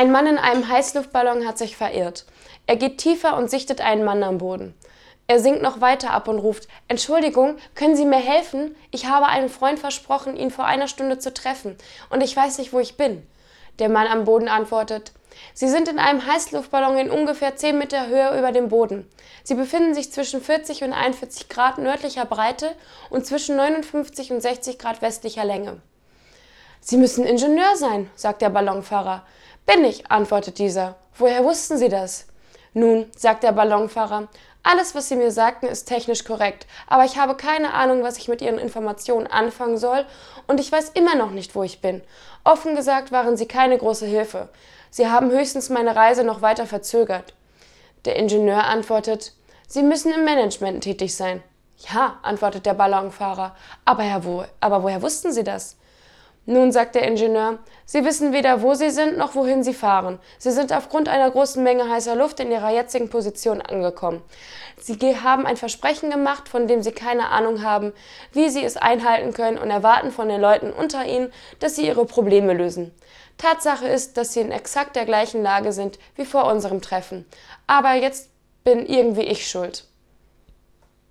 Ein Mann in einem Heißluftballon hat sich verirrt. Er geht tiefer und sichtet einen Mann am Boden. Er sinkt noch weiter ab und ruft, Entschuldigung, können Sie mir helfen? Ich habe einem Freund versprochen, ihn vor einer Stunde zu treffen, und ich weiß nicht, wo ich bin. Der Mann am Boden antwortet, Sie sind in einem Heißluftballon in ungefähr 10 Meter Höhe über dem Boden. Sie befinden sich zwischen 40 und 41 Grad nördlicher Breite und zwischen 59 und 60 Grad westlicher Länge. Sie müssen Ingenieur sein, sagt der Ballonfahrer. Bin ich, antwortet dieser. Woher wussten Sie das? Nun, sagt der Ballonfahrer, alles, was Sie mir sagten, ist technisch korrekt, aber ich habe keine Ahnung, was ich mit Ihren Informationen anfangen soll und ich weiß immer noch nicht, wo ich bin. Offen gesagt waren Sie keine große Hilfe. Sie haben höchstens meine Reise noch weiter verzögert. Der Ingenieur antwortet, Sie müssen im Management tätig sein. Ja, antwortet der Ballonfahrer, aber, Herr, wo, aber woher wussten Sie das? Nun, sagt der Ingenieur, Sie wissen weder, wo Sie sind, noch wohin Sie fahren. Sie sind aufgrund einer großen Menge heißer Luft in Ihrer jetzigen Position angekommen. Sie haben ein Versprechen gemacht, von dem Sie keine Ahnung haben, wie Sie es einhalten können und erwarten von den Leuten unter Ihnen, dass Sie Ihre Probleme lösen. Tatsache ist, dass Sie in exakt der gleichen Lage sind wie vor unserem Treffen. Aber jetzt bin irgendwie ich schuld.